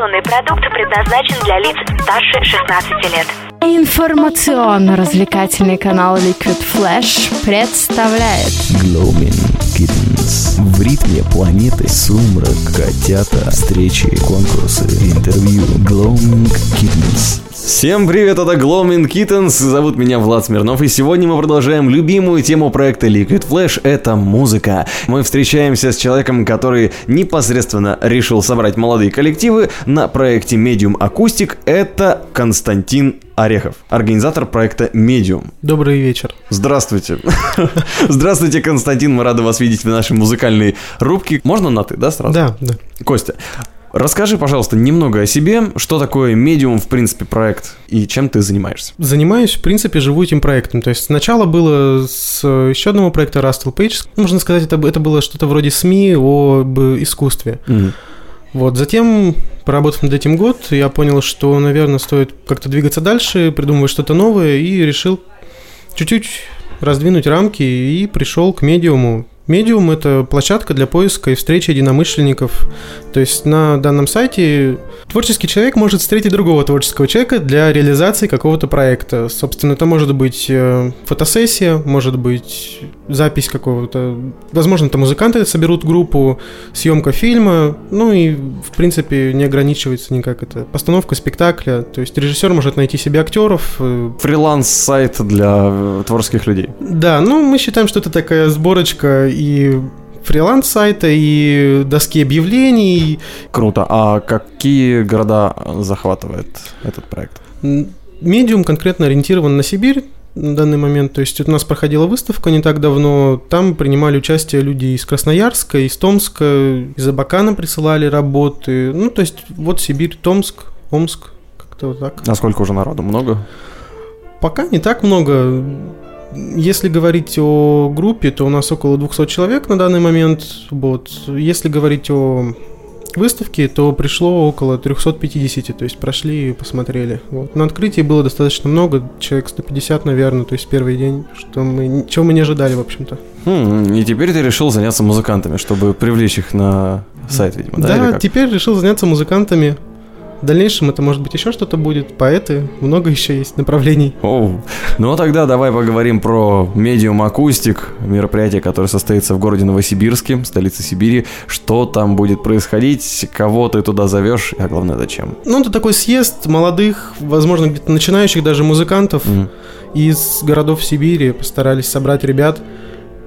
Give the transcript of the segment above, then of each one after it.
Информационный продукт предназначен для лиц старше 16 лет. Информационно-развлекательный канал Liquid Flash представляет Glowing Kittens. В ритме планеты сумрак, котята, встречи, конкурсы, интервью. Glowing Kittens. Всем привет, это Gloaming Kittens, зовут меня Влад Смирнов, и сегодня мы продолжаем любимую тему проекта Liquid Flash — это музыка. Мы встречаемся с человеком, который непосредственно решил собрать молодые коллективы на проекте Medium Acoustic, это Константин Орехов, организатор проекта Medium. Добрый вечер. Здравствуйте. Здравствуйте, Константин, мы рады вас видеть в нашей музыкальной рубке. Можно на ты, да, сразу? Да, да. Костя, Расскажи, пожалуйста, немного о себе, что такое медиум, в принципе, проект и чем ты занимаешься. Занимаюсь, в принципе, живу этим проектом. То есть сначала было с еще одного проекта Rustle Page. Можно сказать, это, это было что-то вроде СМИ об искусстве. Мгм. Вот, затем, поработав над этим год, я понял, что, наверное, стоит как-то двигаться дальше, придумывать что-то новое, и решил чуть-чуть раздвинуть рамки и пришел к медиуму. Медиум – это площадка для поиска и встречи единомышленников. То есть на данном сайте творческий человек может встретить другого творческого человека для реализации какого-то проекта. Собственно, это может быть э, фотосессия, может быть запись какого-то... Возможно, там музыканты соберут группу, съемка фильма, ну и, в принципе, не ограничивается никак это. Постановка спектакля, то есть режиссер может найти себе актеров, э, Фриланс-сайт для э, творческих людей. да, ну мы считаем, что это такая сборочка и фриланс-сайта, и доски объявлений. Круто. А какие города захватывает этот проект? Медиум конкретно ориентирован на Сибирь на данный момент. То есть у нас проходила выставка не так давно. Там принимали участие люди из Красноярска, из Томска, из Абакана присылали работы. Ну, то есть вот Сибирь, Томск, Омск, как-то вот так. А сколько уже народу? Много? Пока не так много. Если говорить о группе, то у нас около 200 человек на данный момент. Вот. Если говорить о выставке, то пришло около 350, то есть прошли и посмотрели. Вот. На открытии было достаточно много, человек 150, наверное, то есть первый день, что мы, чего мы не ожидали, в общем-то. Хм, и теперь ты решил заняться музыкантами, чтобы привлечь их на сайт, видимо, да? Да, теперь решил заняться музыкантами. В дальнейшем это может быть еще что-то будет, поэты, много еще есть направлений. Оу. Ну а тогда давай поговорим про Medium Акустик, мероприятие, которое состоится в городе Новосибирске, столице Сибири. Что там будет происходить, кого ты туда зовешь, а главное зачем? Ну, это такой съезд молодых, возможно, где-то начинающих даже музыкантов Мгм. из городов Сибири. Постарались собрать ребят,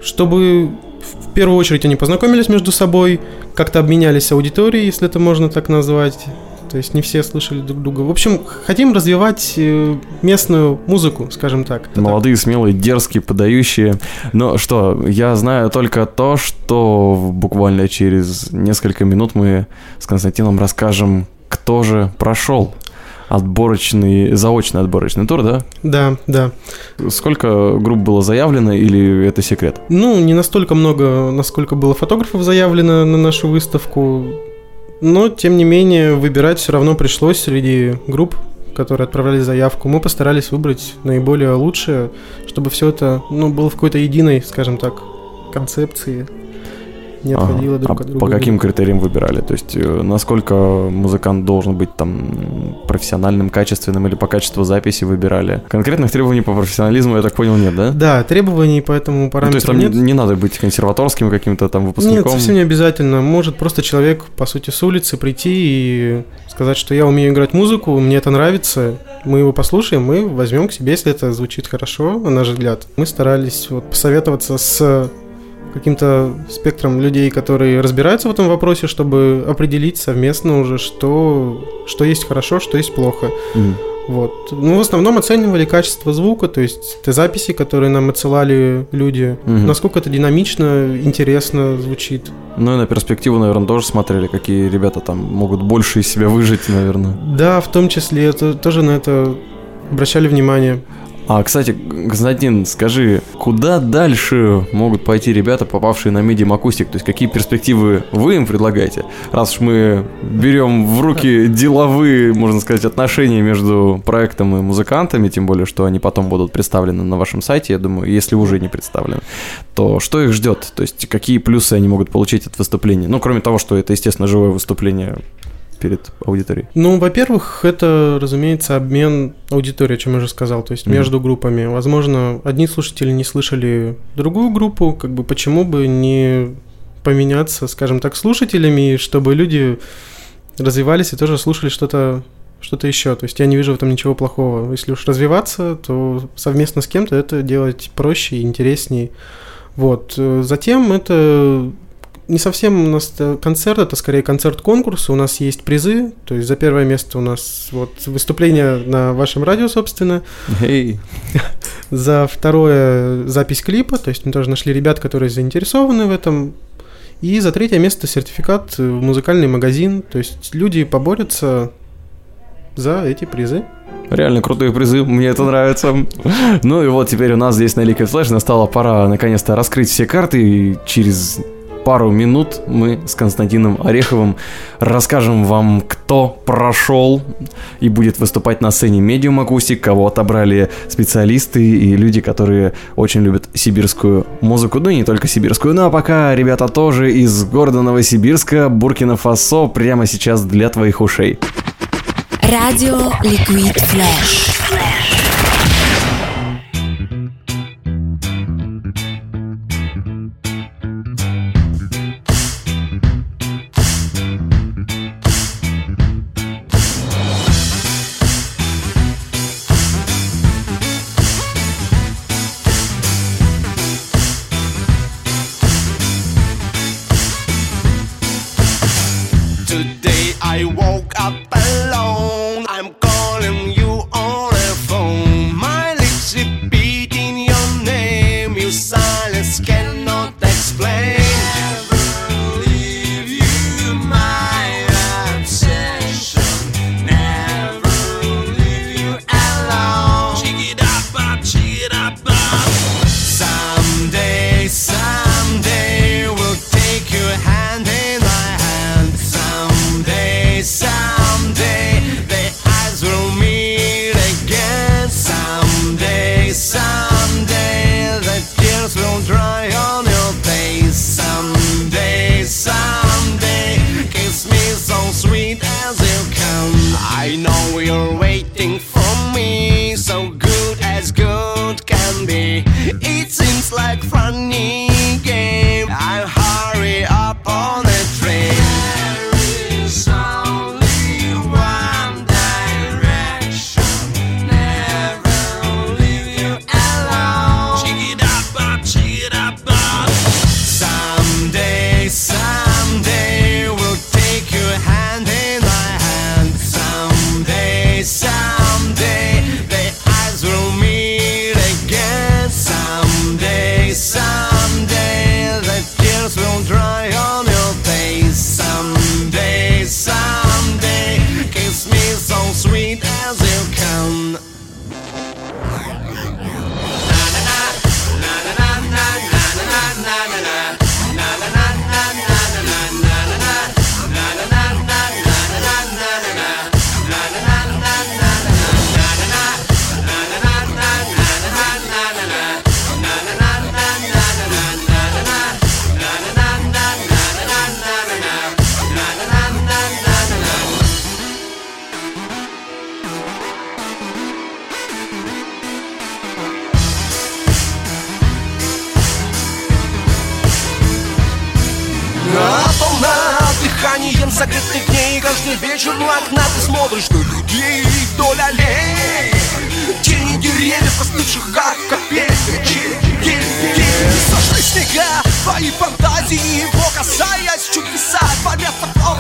чтобы в первую очередь они познакомились между собой, как-то обменялись аудиторией, если это можно так назвать. То есть не все слышали друг друга. В общем, хотим развивать э, местную музыку, скажем так. Молодые, смелые, дерзкие, подающие. Но что, я знаю только то, что буквально через несколько минут мы с Константином расскажем, кто же прошел отборочный, заочный отборочный тур, да? Да, да. Сколько групп было заявлено или это секрет? Ну, не настолько много, насколько было фотографов заявлено на нашу выставку, но, тем не менее, выбирать все равно пришлось среди групп, которые отправляли заявку. Мы постарались выбрать наиболее лучшее, чтобы все это ну, было в какой-то единой, скажем так, концепции, не Ага. отходило друг А от друга. по каким критериям выбирали? То есть, э, насколько музыкант должен быть там профессиональным, качественным или по качеству записи выбирали? Конкретных требований по профессионализму, я так понял, нет, да? Да, требований по этому Ну, параметру то есть там не, нет. не надо быть консерваторским каким-то там Нет, выпускником. совсем не обязательно. Может просто человек, по сути, с улицы прийти и сказать, что я умею играть музыку, мне это нравится, мы его послушаем, мы возьмем к себе, если это звучит хорошо, на наш взгляд. Мы старались вот посоветоваться с каким-то спектром людей, которые разбираются в этом вопросе, чтобы определить совместно уже, что, что есть хорошо, что есть плохо. Мгм. Вот. Ну, в основном оценивали качество звука, то есть те записи, которые нам отсылали люди, Мгм. насколько это динамично, интересно звучит. Ну и на перспективу, наверное, тоже смотрели, какие ребята там могут больше из себя выжить, наверное. Да, в том числе, это, тоже на это обращали внимание. А, кстати, Константин, скажи, куда дальше могут пойти ребята, попавшие на Medium Acoustic? То есть какие перспективы вы им предлагаете? Раз уж мы берем в руки деловые, можно сказать, отношения между проектом и музыкантами, тем более, что они потом будут представлены на вашем сайте, я думаю, если уже не представлены, то что их ждет? То есть какие плюсы они могут получить от выступления? Ну, кроме того, что это, естественно, живое выступление перед аудиторией? Ну, во-первых, это, разумеется, обмен аудиторией, о чем я уже сказал, то есть Мгм. между группами. Возможно, одни слушатели не слышали другую группу, как бы почему бы не поменяться, скажем так, слушателями, чтобы люди развивались и тоже слушали что-то что-то еще. То есть я не вижу в этом ничего плохого. Если уж развиваться, то совместно с кем-то это делать проще и интереснее. Вот. Затем это не совсем у нас концерт, это скорее концерт-конкурс. У нас есть призы. То есть за первое место у нас вот выступление на вашем радио, собственно. Эй, За второе запись клипа. То есть мы тоже нашли ребят, которые заинтересованы в этом. И за третье место сертификат в музыкальный магазин. То есть люди поборются за эти призы. реально крутые призы, мне это нравится. Ну и вот теперь у нас здесь на Liquid Flash настала пора наконец-то раскрыть все карты, и через пару минут мы с Константином Ореховым расскажем вам, кто прошел и будет выступать на сцене Medium Acoustic, кого отобрали специалисты и люди, которые очень любят сибирскую музыку, ну и не только сибирскую. Ну а пока ребята тоже из города Новосибирска, Буркина-Фасо, прямо сейчас для твоих ушей. Radio Liquid Flash. Today. I woke waiting for me, so good as good can be. It seems like funny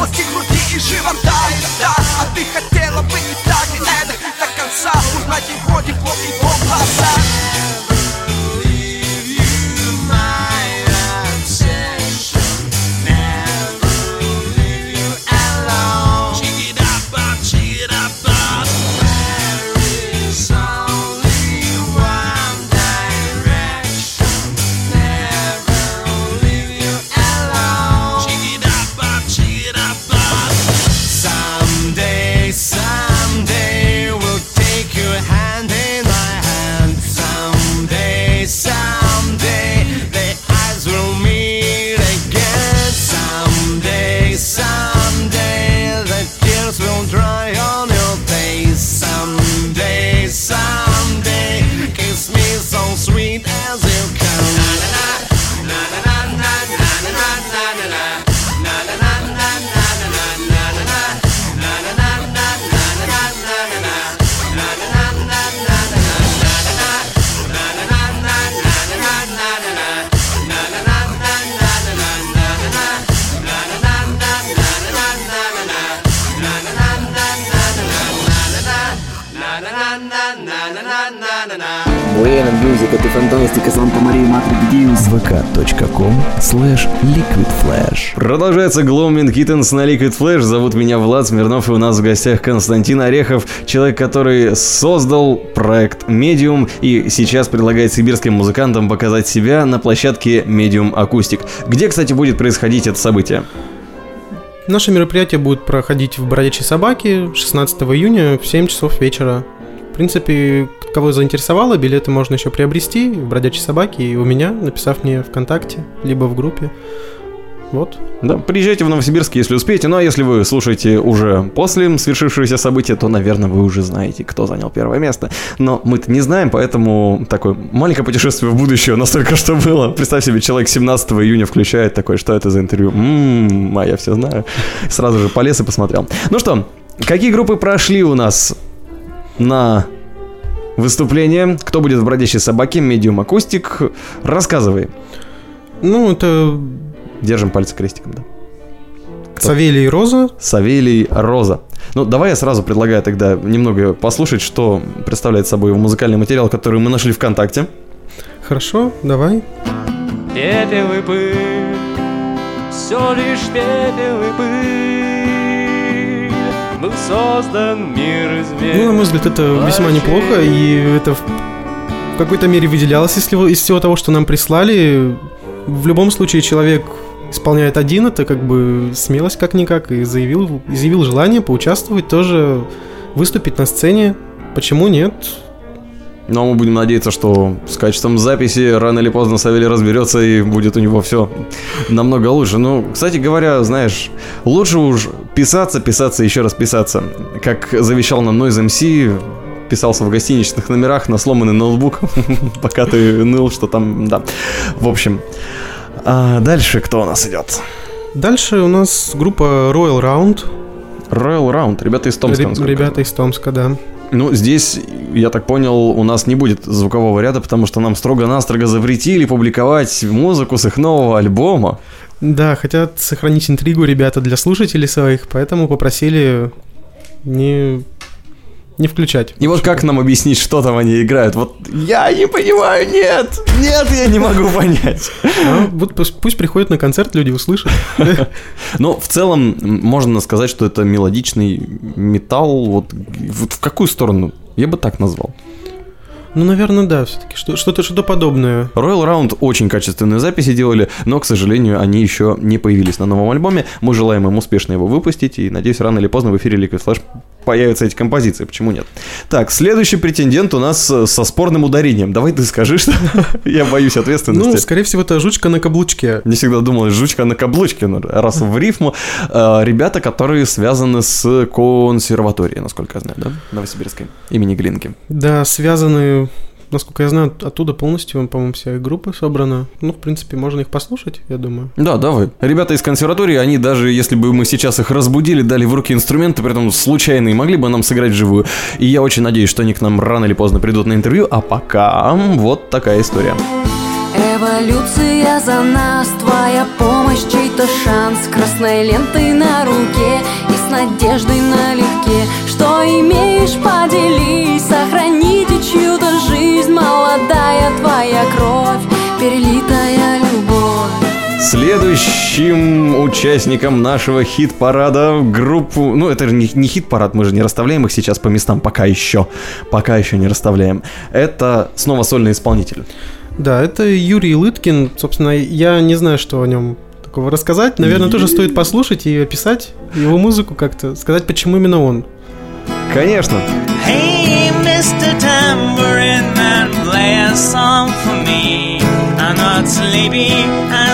Области груди и живота И да, а ты хотела бы vez. Santa Maria Madre di Dio. vk.com slash liquidflash. Продолжается Gloaming Kittens на Liquid Flash. Зовут меня Влад Смирнов, и у нас в гостях Константин Орехов, человек, который создал проект Medium и сейчас предлагает сибирским музыкантам показать себя на площадке Medium Acoustic. Где, кстати, будет происходить это событие? Наше мероприятие будет проходить в Бродячей Собаке 16 июня в 7 часов вечера. В принципе, кого заинтересовало, билеты можно еще приобрести в Бродячей Собаке и у меня, написав мне ВКонтакте, либо в группе. Вот. Да, приезжайте в Новосибирск, если успеете. Ну а если вы слушаете уже после свершившегося события, то, наверное, вы уже знаете, кто занял первое место. Но мы-то не знаем, поэтому такое маленькое путешествие в будущее настолько что было. Представь себе, человек 17 июня включает такой, что это за интервью? Ммм, а я все знаю. Сразу же полез и посмотрел. Ну что, какие группы прошли у нас на выступление? Кто будет в «Бродячей собаке», «Медиум Акустик»? Рассказывай. Ну, это Держим пальцы крестиком, да. Савелий и Роза. Савелий Роза. Ну, давай я сразу предлагаю тогда немного послушать, что представляет собой музыкальный материал, который мы нашли ВКонтакте. Хорошо, давай. Пепел и пыль, все лишь пепел и пыль. Создан мир из Ну, на мой взгляд, это весьма неплохо, и это в в какой-то мере выделялось из всего, из всего того, что нам прислали. В любом случае, человек исполняет один, это как бы смелость как-никак, и заявил, изъявил желание поучаствовать тоже, выступить на сцене. Почему нет? Но мы будем надеяться, что с качеством записи рано или поздно Савелий разберется и будет у него все намного лучше. Ну, кстати говоря, знаешь, лучше уж писаться, писаться, еще раз писаться. Как завещал нам Noise MC, писался в гостиничных номерах на сломанный ноутбук, пока ты ныл, что там, да. В общем, а дальше кто у нас идет? Дальше у нас группа Royal Round. Royal Round, ребята из Томска. Ре- насколько я ребята из Томска, да. Ну, здесь, я так понял, у нас не будет звукового ряда, потому что нам строго-настрого запретили публиковать музыку с их нового альбома. Да, хотят сохранить интригу ребята для слушателей своих, поэтому попросили не, не включать. И вот как нам объяснить, что там они играют? Вот я не понимаю, нет, нет, я не могу понять. А, вот пусть, пусть приходят на концерт, люди услышат. Но в целом можно сказать, что это мелодичный металл. Вот, вот в какую сторону? Я бы так назвал. Ну, наверное, да, все-таки что-то что подобное. Royal Round очень качественные записи делали, но, к сожалению, они еще не появились на новом альбоме. Мы желаем им успешно его выпустить, и, надеюсь, рано или поздно в эфире Liquid Flash появятся эти композиции, почему нет? Так, следующий претендент у нас э, со спорным ударением. Давай ты скажи, что я боюсь Ну, ответственности. скорее всего, это жучка на каблучке. Не всегда думал, жучка на каблучке, ну, раз в рифму. Э, Ребята, которые связаны с консерваторией, насколько я знаю, да? Новосибирской, имени Глинки. Да, связаны, насколько я знаю, оттуда полностью, по-моему, вся их группа собрана. Ну, в принципе, можно их послушать, я думаю. Да, давай. Ребята из консерватории, они даже, если бы мы сейчас их разбудили, дали в руки инструменты, при этом случайные, могли бы нам сыграть вживую. И я очень надеюсь, что они к нам рано или поздно придут на интервью, а пока вот такая история. Эволюция за нас, твоя помощь, чей-то шанс Красной лентой на руке и с надеждой налегке Следующим участником нашего хит-парада группу... Ну, это же не, не хит-парад, мы же не расставляем их сейчас по местам, пока еще. Пока еще не расставляем. Это снова сольный исполнитель. Да, это Юрий Лыткин. Собственно, я не знаю, что о нем такого рассказать. Наверное, тоже стоит послушать и описать его музыку как-то, сказать, почему именно он. Конечно. Hey, Mr. Tambourine Man, play a song for me. I'm not sleepy, and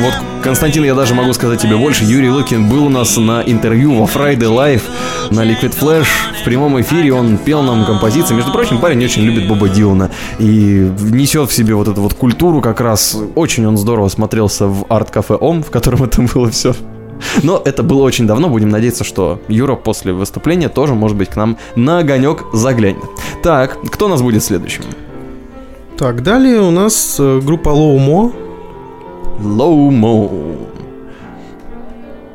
Вот, Константин, я даже могу сказать тебе больше. Юрий Лукин был у нас на интервью во Friday Live на Liquid Flash. В прямом эфире он пел нам композиции. Между прочим, парень очень любит Боба Дилана. И несет в себе вот эту вот культуру как раз. Очень он здорово смотрелся в арт-кафе Ом, в котором это было все. Но это было очень давно. Будем надеяться, что Юра после выступления тоже, может быть, к нам на огонек заглянет. Так, кто у нас будет следующим? Так, далее у нас э, группа Low Mo. Low Mo.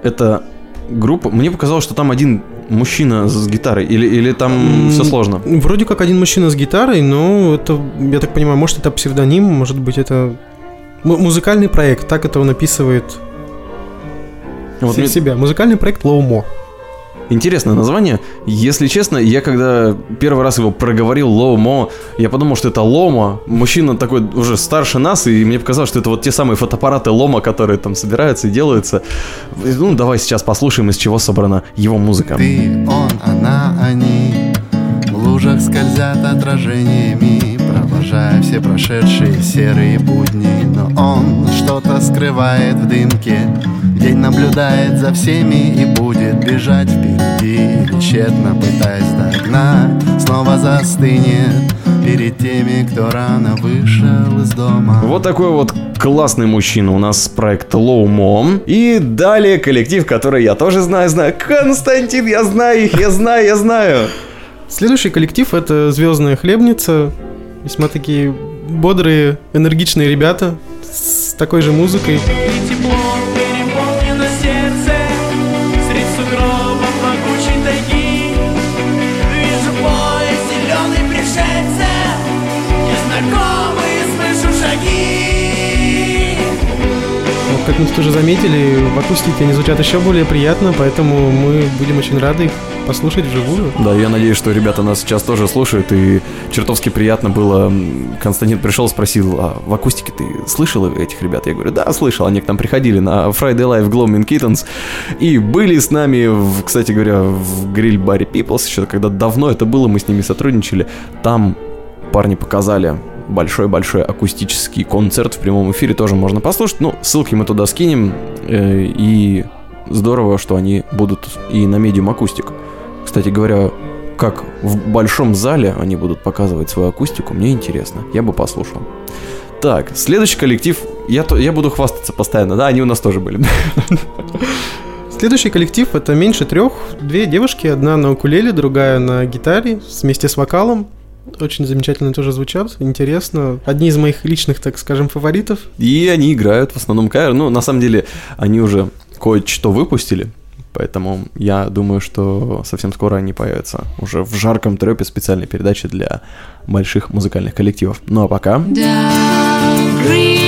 это группа... Мне показалось, что там один мужчина с гитарой, или, или там все сложно? Вроде как один мужчина с гитарой, но это, я так понимаю, может это псевдоним, может быть это му- музыкальный проект, так это он описывает Вот се- мне- себя. Музыкальный проект Лоумо. Интересное название. Если честно, я когда первый раз его проговорил Ломо, я подумал, что это Лома. Мужчина такой уже старше нас, и мне показалось, что это вот те самые фотоаппараты Лома, которые там собираются и делаются. Ну, давай сейчас послушаем, из чего собрана его музыка. Ты, он, она, они В лужах скользят отражениями Провожая все прошедшие серые будни Но он что-то скрывает в дымке День наблюдает за всеми и будет бежать впереди Или тщетно пытаясь догнать Снова застынет перед теми, кто рано вышел из дома Вот такой вот классный мужчина у нас проект Лоумо. И далее коллектив, который я тоже знаю, знаю. Константин, я знаю их, я знаю, я знаю. Следующий коллектив это Звездная хлебница. Весьма такие бодрые, энергичные ребята с такой же музыкой. Как мы тут уже заметили, в акустике они звучат еще более приятно, поэтому мы будем очень рады их послушать вживую. Да, я надеюсь, что ребята нас сейчас тоже слушают, и чертовски приятно было. Константин пришел, спросил, а в акустике ты слышал этих ребят? Я говорю, да, слышал, они к нам приходили на Friday Live Gloaming Kittens, и были с нами, в, кстати говоря, в гриль-баре Peoples, еще когда давно это было, мы с ними сотрудничали, там парни показали большой-большой акустический концерт в прямом эфире, тоже можно послушать, ну, ссылки мы туда скинем, э, и здорово, что они будут и на медиум акустик. Кстати говоря, как в большом зале они будут показывать свою акустику, мне интересно. Я бы послушал. Так, следующий коллектив. Я, то- я буду хвастаться постоянно, да, они у нас тоже были. Следующий коллектив это меньше трех, две девушки, одна на укулеле, другая на гитаре, вместе с вокалом. Очень замечательно тоже звучат, интересно. Одни из моих личных, так скажем, фаворитов. И они играют в основном кавер. Ну, на самом деле, они уже кое-что выпустили. Поэтому я думаю, что совсем скоро они появятся уже в жарком трепе специальной передачи для больших музыкальных коллективов. Ну а пока... Down green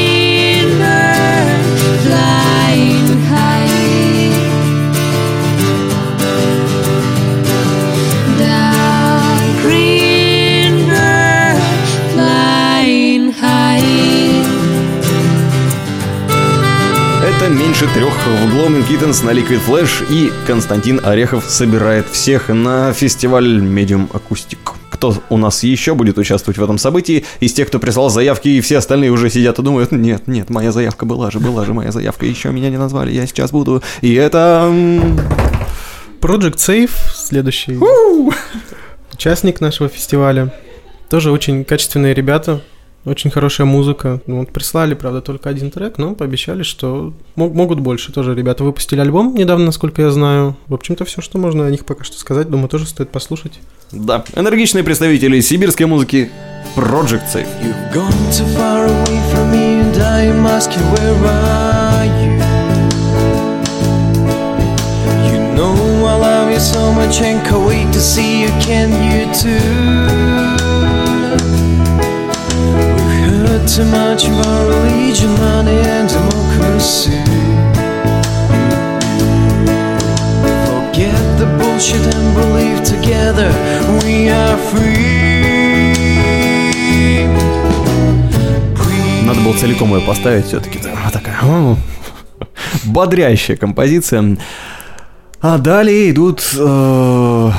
меньше трех в Gloaming Kittens на Liquid Flash и Константин Орехов собирает всех на фестиваль Medium Acoustic. Кто у нас еще будет участвовать в этом событии? Из тех, кто прислал заявки, и все остальные уже сидят и думают, нет, нет, моя заявка была же, была же моя заявка, еще меня не назвали, я сейчас буду. И это... Project Safe, следующий участник нашего фестиваля. Тоже очень качественные ребята, очень хорошая музыка. Ну, вот прислали, правда, только один трек, но пообещали, что мог- могут больше. Тоже ребята выпустили альбом недавно, насколько я знаю. В общем-то, все, что можно о них пока что сказать, думаю, тоже стоит послушать. Да, энергичные представители сибирской музыки Project Safe. You've gone too far away from me, and I asking, where are целиком ее поставить все-таки. Вот такая бодрящая композиция. А далее идут э,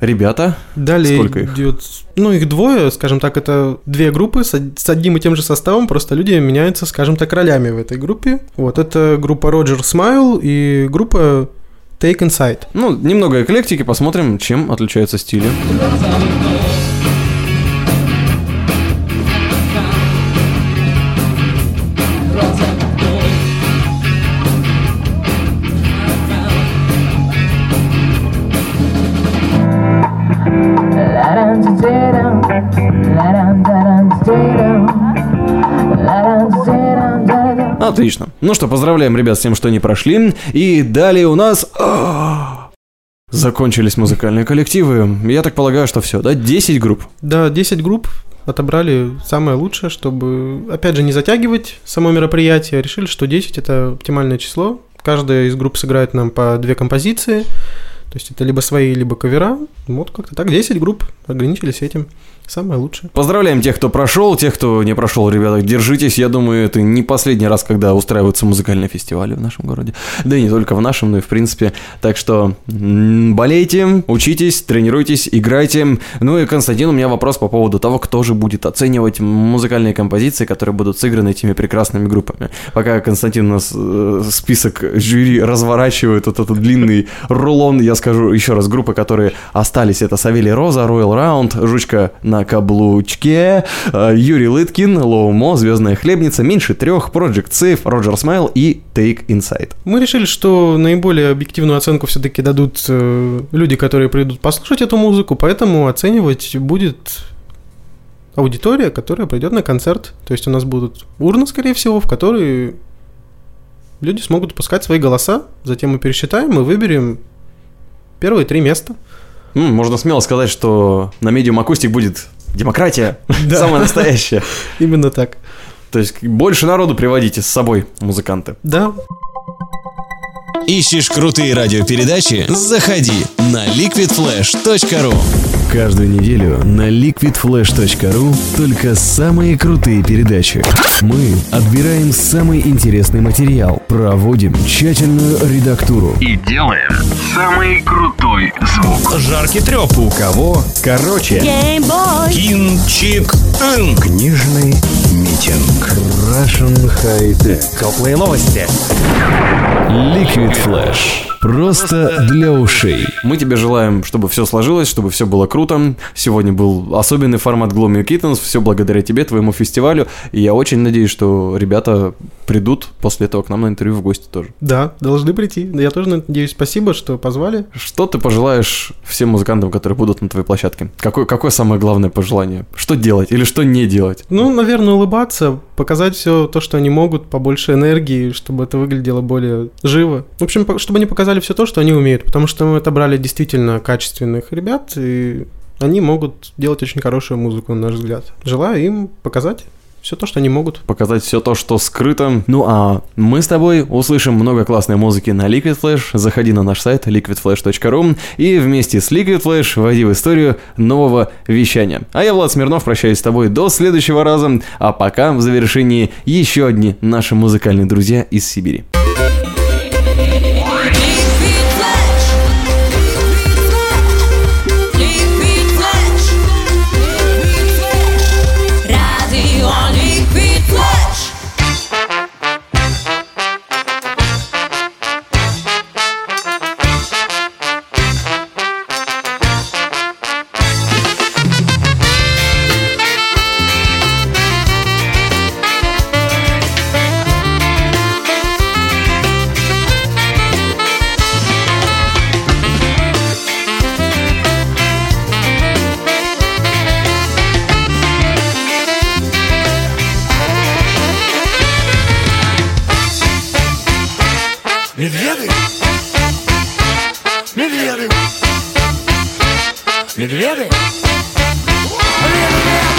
ребята. Далее Сколько их? идет, ну, их двое, скажем так, это две группы с, од- с одним и тем же составом, просто люди меняются, скажем так, ролями в этой группе. Вот, это группа Roger Smile и группа Take Inside. Ну, немного эклектики, посмотрим, чем отличаются стили. Отлично. Ну что, поздравляем ребят с тем, что они прошли. И далее у нас... а, Закончились музыкальные коллективы. Я так полагаю, что все, да? 10 групп. Да, 10 групп отобрали самое лучшее, чтобы, опять же, не затягивать само мероприятие. Решили, что 10 это оптимальное число. Каждая из групп сыграет нам по две композиции. То есть это либо свои, либо кавера. Вот как-то так. 10 групп ограничились этим. Самое лучшее. Поздравляем тех, кто прошел, тех, кто не прошел, ребята, держитесь. Я думаю, это не последний раз, когда устраиваются музыкальные фестивали в нашем городе. Да и не только в нашем, но и в принципе. Так что болейте, учитесь, тренируйтесь, играйте. Ну и, Константин, у меня вопрос по поводу того, кто же будет оценивать музыкальные композиции, которые будут сыграны этими прекрасными группами. Пока Константин у нас э, список жюри разворачивает, вот этот длинный рулон, я скажу еще раз, группы, которые остались, это Савелий Роза, Royal Round, Жучка на каблучке, э, Юрий Лыткин, Лоумо, Звездная Хлебница, Меньше Трех, Project Safe, Роджер Смайл и Take Inside. Мы решили, что наиболее объективную оценку все-таки дадут э, люди, которые придут послушать эту музыку, поэтому оценивать будет аудитория, которая придет на концерт. То есть у нас будут урны, скорее всего, в которые люди смогут пускать свои голоса, затем мы пересчитаем и выберем первые три места. М, можно смело сказать, что на медиум акустик будет демократия, самая настоящая. Именно так. То есть больше народу приводите с собой, музыканты. Да. Ищешь крутые радиопередачи? Заходи на liquidflash.ru Каждую неделю на liquidflash.ru только самые крутые передачи. Мы отбираем самый интересный материал, проводим тщательную редактуру И делаем самый крутой звук. Жаркий треп. у кого короче. Кинчик. Книжный митинг. Russian High Tech. Теплые новости. Liquid Flash. Просто для ушей. Мы тебе желаем, чтобы все сложилось, чтобы все было круто. Сегодня был особенный формат Gloomy Kittens, все благодаря тебе, твоему фестивалю. И я очень надеюсь, что ребята придут после этого к нам на интервью в гости тоже. Да, должны прийти. Я тоже надеюсь, спасибо, что позвали. Что ты пожелаешь всем музыкантам, которые будут на твоей площадке? Какое, какое самое главное пожелание? Что делать или что не делать? Ну, наверное, улыбаться, показать все то, что они могут, побольше энергии, чтобы это выглядело более живо. В общем, чтобы они показали все то, что они умеют, потому что мы отобрали действительно качественных ребят, и они могут делать очень хорошую музыку, на наш взгляд. Желаю им показать все то, что они могут. Показать все то, что скрыто. Ну а мы с тобой услышим много классной музыки на Liquid Flash. Заходи на наш сайт liquidflash.ru и вместе с Liquid Flash войди в историю нового вещания. А я, Влад Смирнов, прощаюсь с тобой до следующего раза. А пока в завершении еще одни наши музыкальные друзья из Сибири. Медведы! Медведы! Медведы! В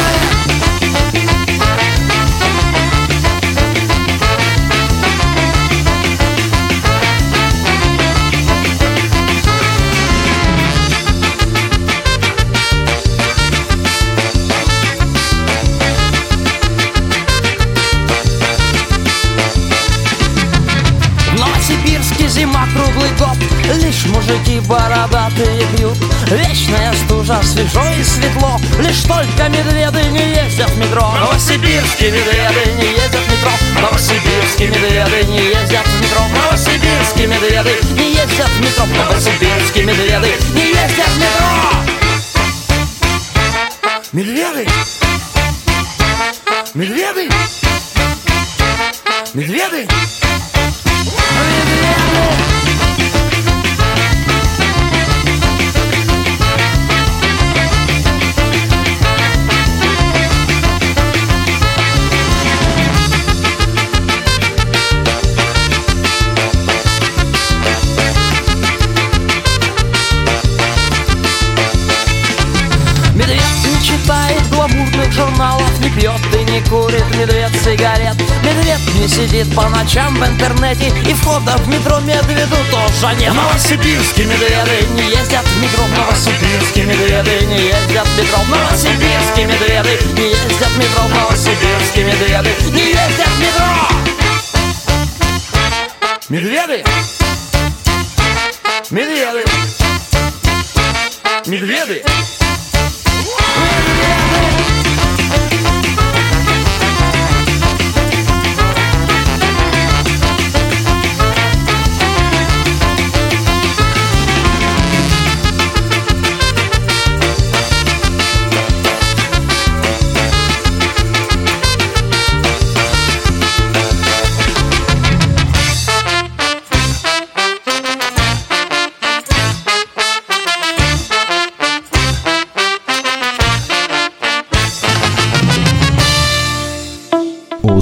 бородатые пьют Вечная стужа, свежо и светло. Лишь только медведы не ездят в метро. Новосибирские медведы не ездят в метро. Новосибирские медведы не ездят в метро. Новосибирские медведы не ездят в метро. Новосибирские медведы не ездят в метро. Медведы! Медведы! Медведы! пьет и не курит медведь сигарет. Медведь не сидит по ночам в интернете И входа в метро медведу тоже нет. Новосибирские медведы не ездят в метро. Новосибирские медведы не ездят в метро. Новосибирские медведы не ездят в метро. Новосибирские медведы не ездят в метро. Медведы! Медведы! Медведы!